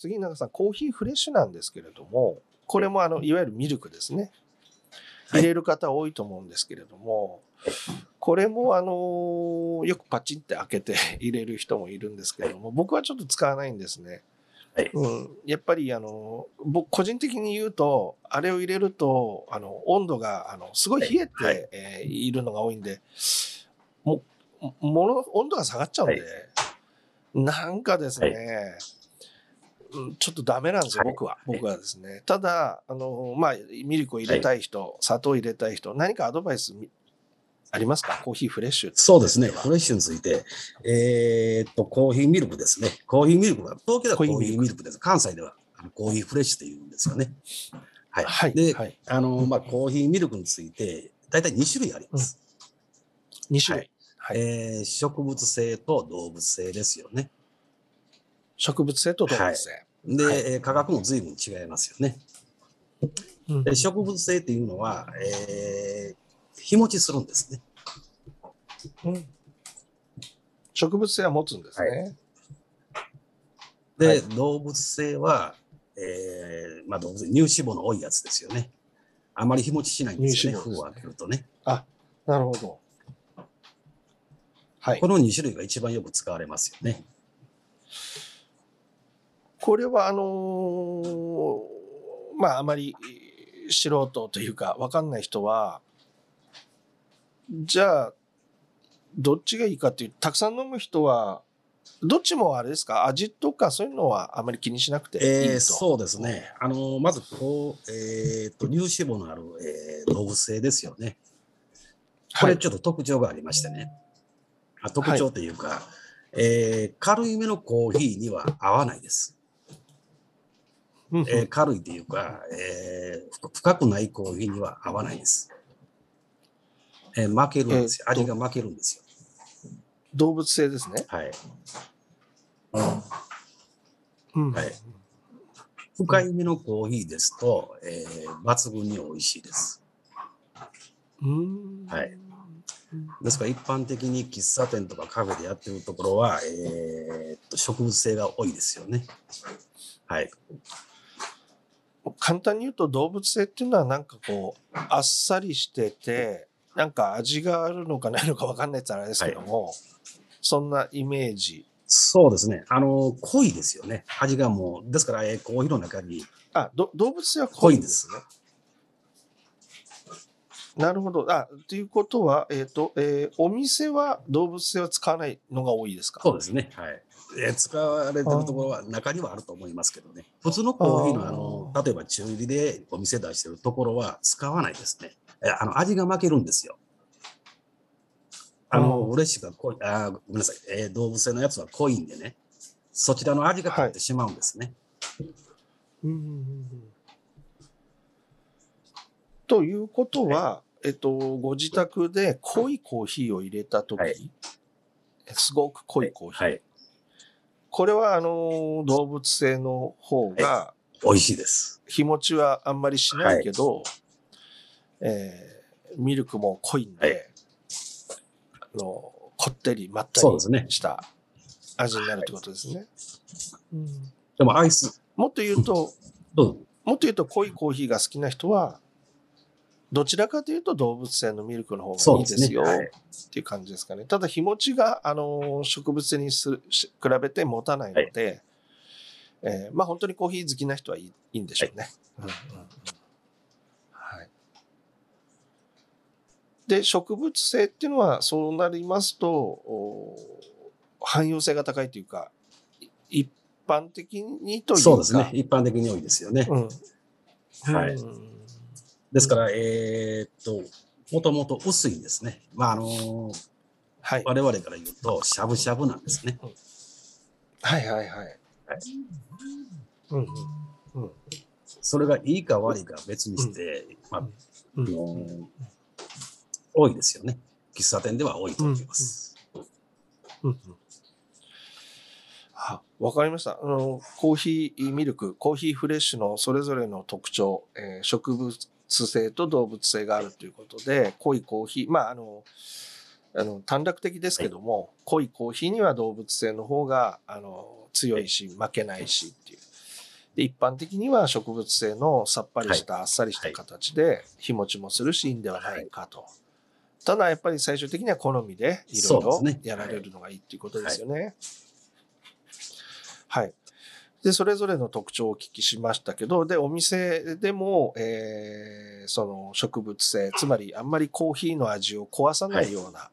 次、中さん、コーヒーフレッシュなんですけれども、これもあの、いわゆるミルクですね。入れる方多いと思うんですけれども、これもあの、よくパチンって開けて 入れる人もいるんですけれども、僕はちょっと使わないんですね。はい。うん、やっぱりあの僕個人的に言うとあれを入れるとあの温度があのすごい冷えて、はい。はいえーいるのが多いんでももの温度が下がっちゃうんで、はい。なんかですね、はい。うんちょっとダメなんですよ、はい僕は。僕はですね。ただ、あの、まあ、ミルクを入れたい人、砂糖を入れたい人、何かアドバイスみありますか？コーヒーフレッシュ。そうですね。フレッシュについて、えーっと、コーヒーミルクですね。コーヒーミルクは、東京ではコーヒーミルクです。関西ではコーヒーフレッシュって言うんですよね。はい。はい。で、はい。あの、まあ、コーヒーミルクについて、大体2種類あります。2種類。はい。えー植物性と動物性ですよね。植物性と動物性。で、はいえー価格も随分違いますよね。うんで植物性っていうのは、えー日持ちするんですね。うん植物性は持つんですね。で、はい動物性は、えーまあ、動物性乳脂肪の多いやつですよね。あまり日持ちしないんですよね。封を開けるとね。なるほど。はいこ。の2種類が一番よく使われますよね。これは、あのーまあ、あまり素人というか、わかんない人は、じゃあ、どっちがいいかっていう、たくさん飲む人は、どっちもあれですか？味とかそういうのはあまり気にしなくていいと。えーそうですね。あのまずこう、えーと、乳脂肪のある、えー動物性ですよね。こはい。れちょっと特徴がありましてね。あ特徴というか、えー軽いめのコーヒーには合わないです。うんうんえー軽いというか、えーふ深くないコーヒーには合わないです。えー負けるんですよ。味が負けるんですよ。動物性ですね。はい。うんはい深いめのコーヒーですと、えー抜群に美味しいです。うんはいですから一般的に喫茶店とかカフェでやってるところは、えーっと植物性が多いですよね。はい。簡単に言うと動物性っていうのはなんかこうあっさりしててなんか味があるのかないのか分かんないってあれですけども、そんなイメージそうですね。あの、濃いですよね。味がもう、ですから、えーコーヒーの中にあど動物性は濃濃いんですすねなるほどあということは、えっとえーお店は動物性は使わないのが多いですか？そうですね。はい。えー使われてるところは中にはあると思いますけどね。普通のコーヒーのあの、例えば中入りでお店出してるところは使わないですね。えあの、味が負けるんですよ。あの、うんフレッシュが濃い、あーごめんなさい、えー動物性のやつは濃いんでね。そちらの味が立ってしまうんですね。うんうんうんうんということは、えっと、ご自宅で濃いコーヒーを入れたとき、はいすごく濃いコーヒー。はい。これは、あの、動物性の方が、美味しいです。日持ちはあんまりしないけど、えーミルクも濃いんで、はい。あのこってりまったりした味になるってことですね。うんでもアイス、もっと言うと、どうぞ。もっと言うと濃いコーヒーが好きな人は、どちらかというと動物性のミルクの方がいいですよはい。っていう感じですかね。ただ日持ちがあの植物性にするし比べて持たないので、えーまあ本当にコーヒー好きな人はいいいいんでしょうね。うんうんうんはいで植物性っていうのはそうなりますとお汎用性が高いというかい一般的にというかそうですね。一般的に多いですよね。うんはいうんですから、えーっと、もともと薄いんですね。まあ、あのはい。我々から言うと、しゃぶしゃぶなんですね。はいはいはい。はいうんうんうんそれがいいか悪いかは別にして、まあ、うんあの多いですよね。喫茶店では多いと思います。うんうんあわかりましたあの。コーヒーミルク、コーヒーフレッシュのそれぞれの特徴、えー植物性と動物性があるということで、濃いコーヒー、まあ、あの、あの短絡的ですけども、濃いコーヒーには動物性の方があの強いし、負けないしっていう。で一般的には植物性のさっぱりしたあっさりした形で日持ちもするしいいんではないかと。ただやっぱり最終的には好みでいろいろやられるのがいいっていうことですよね。はい。で、それぞれの特徴をお聞きしましたけど、で、お店でも、えー、その植物性、つまりあんまりコーヒーの味を壊さないような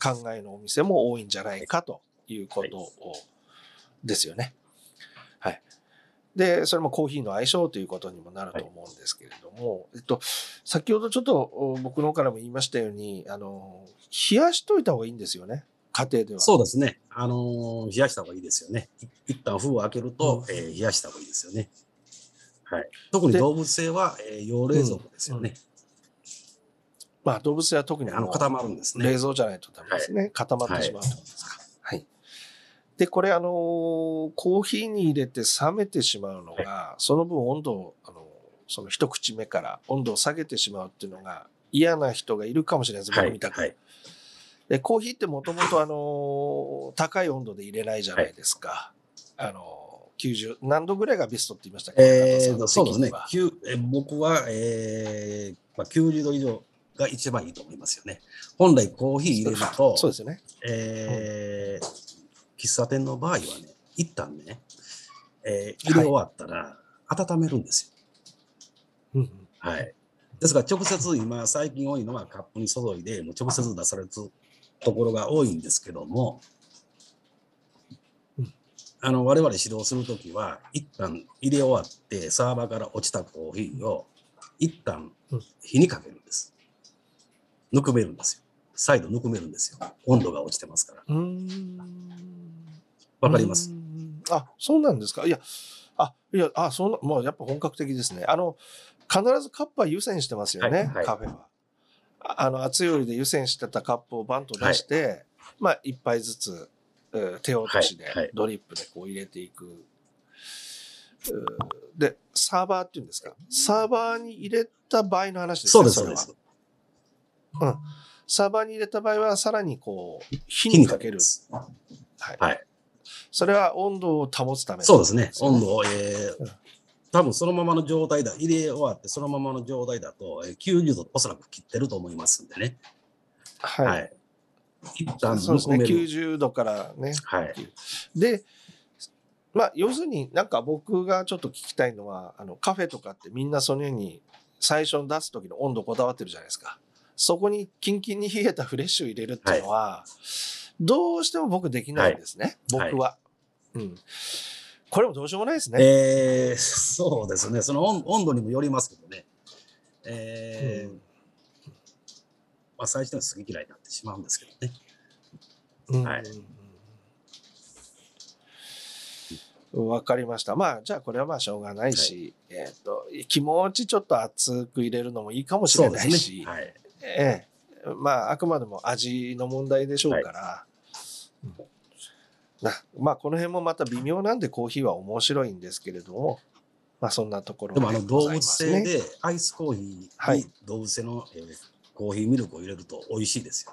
考えのお店も多いんじゃないかということを、ですよね。はい。で、それもコーヒーの相性ということにもなると思うんですけれども、えっと、先ほどちょっと僕の方からも言いましたように、あの、冷やしといた方がいいんですよね。家庭では。そうですね。あのー、冷やした方がいいですよね。一旦封を開けると、うん、えー、冷やした方がいいですよね。はい。特に動物性は、えー、用冷蔵庫ですよね。うんうん、まあ、動物性は特にあの固まるんですね。冷蔵じゃないとダメですね。はい、固まってしまうということですか。はい。はい、で、これ、あのー、コーヒーに入れて冷めてしまうのが、はい、その分温度を、あのその一口目から温度を下げてしまうっていうのが嫌な人がいるかもしれないです。僕みたく。はいで、コーヒーってもともとあの、高い温度で入れないじゃないですか。はい、あの、90、何度ぐらいがベストって言いましたっけ？えー、そうですね。え僕は、えーまあ、90度以上が一番いいと思いますよね。本来コーヒー入れると、そうですね。えー、喫茶店の場合はね、一旦ね、えー、入れ終わったら温めるんですよ。はい、はい。ですから直接今最近多いのはカップに注いでもう直接出されるところが多いんですけども、あの我々指導するときは、一旦入れ終わって、サーバーから落ちたコーヒーを一旦火にかけるんです。ぬくめるんですよ。再度ぬくめるんですよ。温度が落ちてますから。わかります？あ、そうなんですか？いや、あ、いや、あ、そんな、もうやっぱ本格的ですね。あの、必ずカップは湯煎してますよね、はいはい、カフェは。あの、熱いお湯で湯煎してたカップをバンと出して、はい、まあ、一杯ずつ、手落としで、ドリップでこう入れていく。で、サーバーっていうんですか？サーバーに入れた場合の話ですね。そうです、そうです。うん。サーバーに入れた場合は、さらにこう、火にかける。はい。はい。それは温度を保つため、そうですね。温度を、えー、うん多分そのままの状態だ、入れ終わってそのままの状態だと、90度おそらく切ってると思いますんでね。はい。はい、一旦そうですね、90度からね。はい。で、まあ、要するになんか僕がちょっと聞きたいのは、あの、カフェとかってみんなそのように最初に出す時の温度こだわってるじゃないですか。そこにキンキンに冷えたフレッシュを入れるっていうのは、はい、どうしても僕できないんですね。はい、僕は。うん。これもどうしようもないですね。えー、そうですね。その温度にもよりますけどね。えー、うん、まあ、最初は好き嫌いになってしまうんですけどね。うん、はい。わかりました。まあ、じゃあこれはまあしょうがないし、はい、えっ、ー、と、気持ちちょっと熱く入れるのもいいかもしれないし、ねはい、ええー、まあ、あくまでも味の問題でしょうから、はい、なまあこの辺もまた微妙なんでコーヒーは面白いんですけれども、まあそんなところで、ね、でもあの動物性でアイスコーヒーに動物性の、えー、コーヒーミルクを入れると美味しいですよ。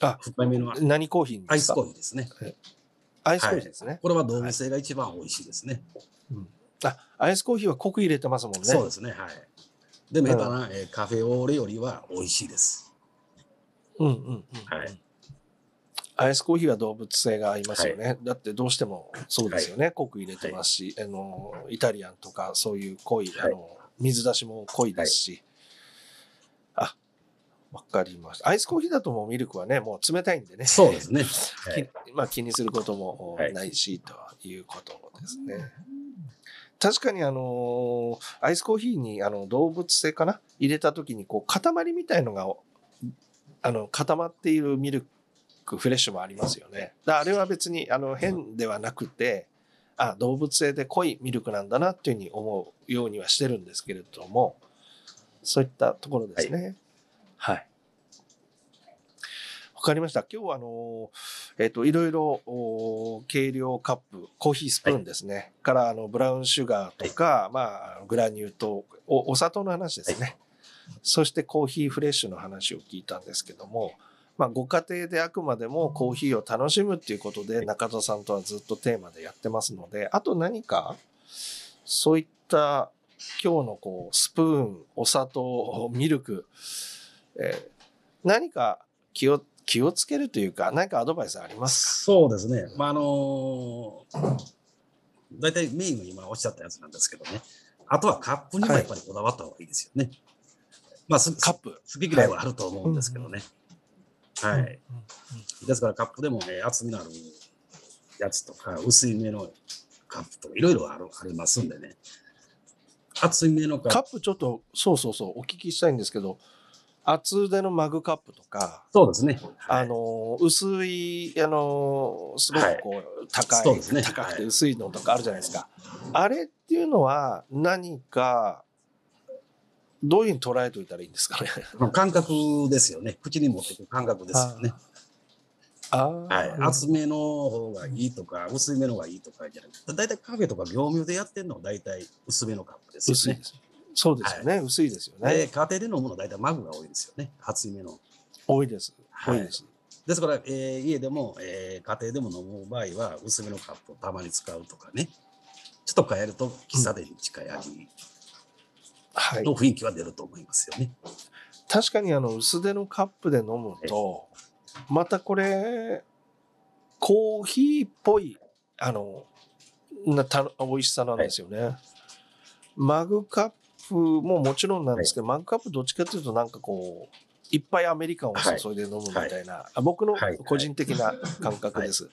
あ、深めの何コーヒーアイスコーヒーですね。アイスコーヒーですね、はい、これは動物性が一番美味しいですね。うん、あ、アイスコーヒーは濃く入れてますもんね。そうですね。はい。でも、下手な、えー、カフェオーレよりは美味しいです。うんうんうん。はい。アイスコーヒーは動物性がありますよね。はい、だってどうしてもそうですよね。はい、濃く入れてますし、はい、あの、イタリアンとかそういう濃い、あの、水出しも濃いですし。あ、わかりました。アイスコーヒーだともうミルクはね、もう冷たいんでね。そうですね。まあ気にすることもないし、ということですね。確かにあの、アイスコーヒーにあの動物性かな？入れた時にこう塊みたいのが、あの固まっているミルクフレッシュもありますよね。あれは別にあの変ではなくて、あ動物性で濃いミルクなんだなっていうふうに思うようにはしてるんですけれども、そういったところですね。はい。はい、かりました。今日はあの、えっ、ー、と、いろいろ、計量カップ、コーヒースプーンですね。はい、からあのブラウンシュガーとか、はい、まあ、グラニュー糖お、お砂糖の話ですね。そしてコーヒーフレッシュの話を聞いたんですけども、まあ、ご家庭であくまでもコーヒーを楽しむっていうことで中田さんとはずっとテーマでやってますのであと何かそういった今日のこうスプーンお砂糖ミルク、えー何か気を気をつけるというか何かアドバイスありますそうですね。まあ、あの大体メインが今おっしゃったやつなんですけどね。あとはカップにもやっぱりこだわった方がいいですよね。まあ、すカップ？好き嫌いはあると思うんですけどね。はい。うんうんですからカップでも、ね、厚みのあるやつとか、薄いめのカップとか、いろいろあるありますんでね。厚いめのカップ。カップちょっとそうそうそうお聞きしたいんですけど厚腕のマグカップとかそうですね。はいあの薄いあのすごくこう高い、そうですね高くて薄いのとかあるじゃないですか、あれっていうのは何かどういうふうに捉えておいたらいいんですかね？まあ感覚ですよね。口に持ってくる感覚ですよね。あはい。厚めの方がいいとか、薄いめの方がいいとかじゃなくて、大体カフェとか業務でやってるのは大体薄めのカップですよね。薄いですそうですよね、薄いですよね、で、家庭で飲むのは大体マグが多いですよね。厚いめの。多いです。多はい。いです、ですから、えー家でも、えー家庭でも飲む場合は、薄めのカップをたまに使うとかね。ちょっと変えると、喫茶店に近い味。はい。の雰囲気は出ると思いますよね。確かにあの薄手のカップで飲むとまたこれコーヒーっぽいあのなた美味しさなんですよね、マグカップももちろんなんですけど、マグカップどっちかというとなんかこういっぱいアメリカンを注いで飲むみたいな、あ僕のはい。個人的な感覚です、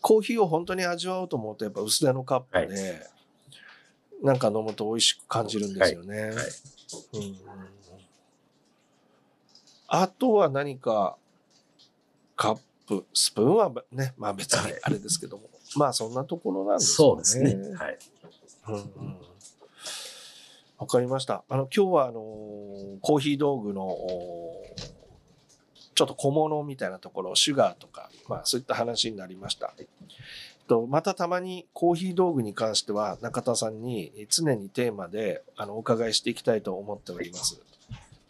コーヒーを本当に味わおうと思うとやっぱ薄手のカップで、なんか飲むと美味しく感じるんですよね、はい。うんあとは何かカップ、スプーンはね、まあ別にあれですけども、まあそんなところなんですそうね。ですね。はい。うんうんわかりました。あの、今日はあの、コーヒー道具の、ちょっと小物みたいなところ、シュガーとか、まあそういった話になりました。とまたたまにコーヒー道具に関しては中田さんに常にテーマであのお伺いしていきたいと思っております。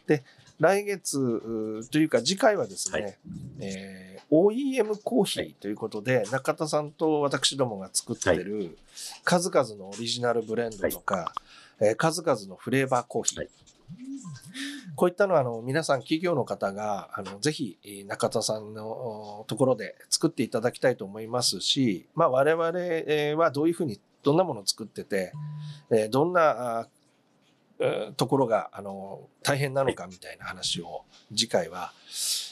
で、来月というか次回はですね、はい。えー OEM コーヒーということで、中田さんと私どもが作ってる数々のオリジナルブレンドとか、えー数々のフレーバーコーヒー、はい。こういったのはあの皆さん企業の方があのぜひえー中田さんのおところで作っていただきたいと思いますし、まあ、我々えーはどういうふうにどんなものを作ってて、えーどんなところがあの大変なのかみたいな話を次回は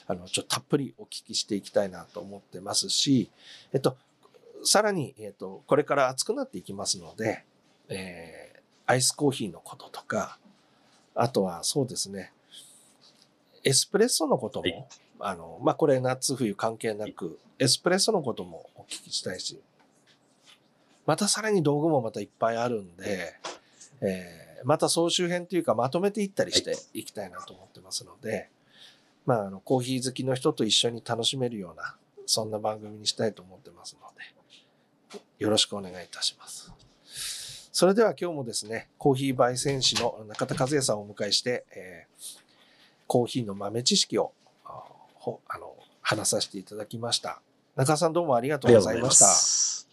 あのちょっとたっぷりお聞きしていきたいなと思ってますし、えっと、さらに、えっと、これから暑くなっていきますので、えーアイスコーヒーのこととか、あとはそうですね、エスプレッソのことも、はい。あの、まあ、これ夏冬関係なく、エスプレッソのこともお聞きしたいし、またさらに道具もまたいっぱいあるんで、えーまた総集編というかまとめていったりしていきたいなと思ってますので、まあ、あの、コーヒー好きの人と一緒に楽しめるような、そんな番組にしたいと思ってますので、よろしくお願いいたします。それでは今日もですね、コーヒー焙煎士の中田和也さんをお迎えして、えーコーヒーの豆知識をあの話させていただきました。中田さんどうもありがとうございました。す。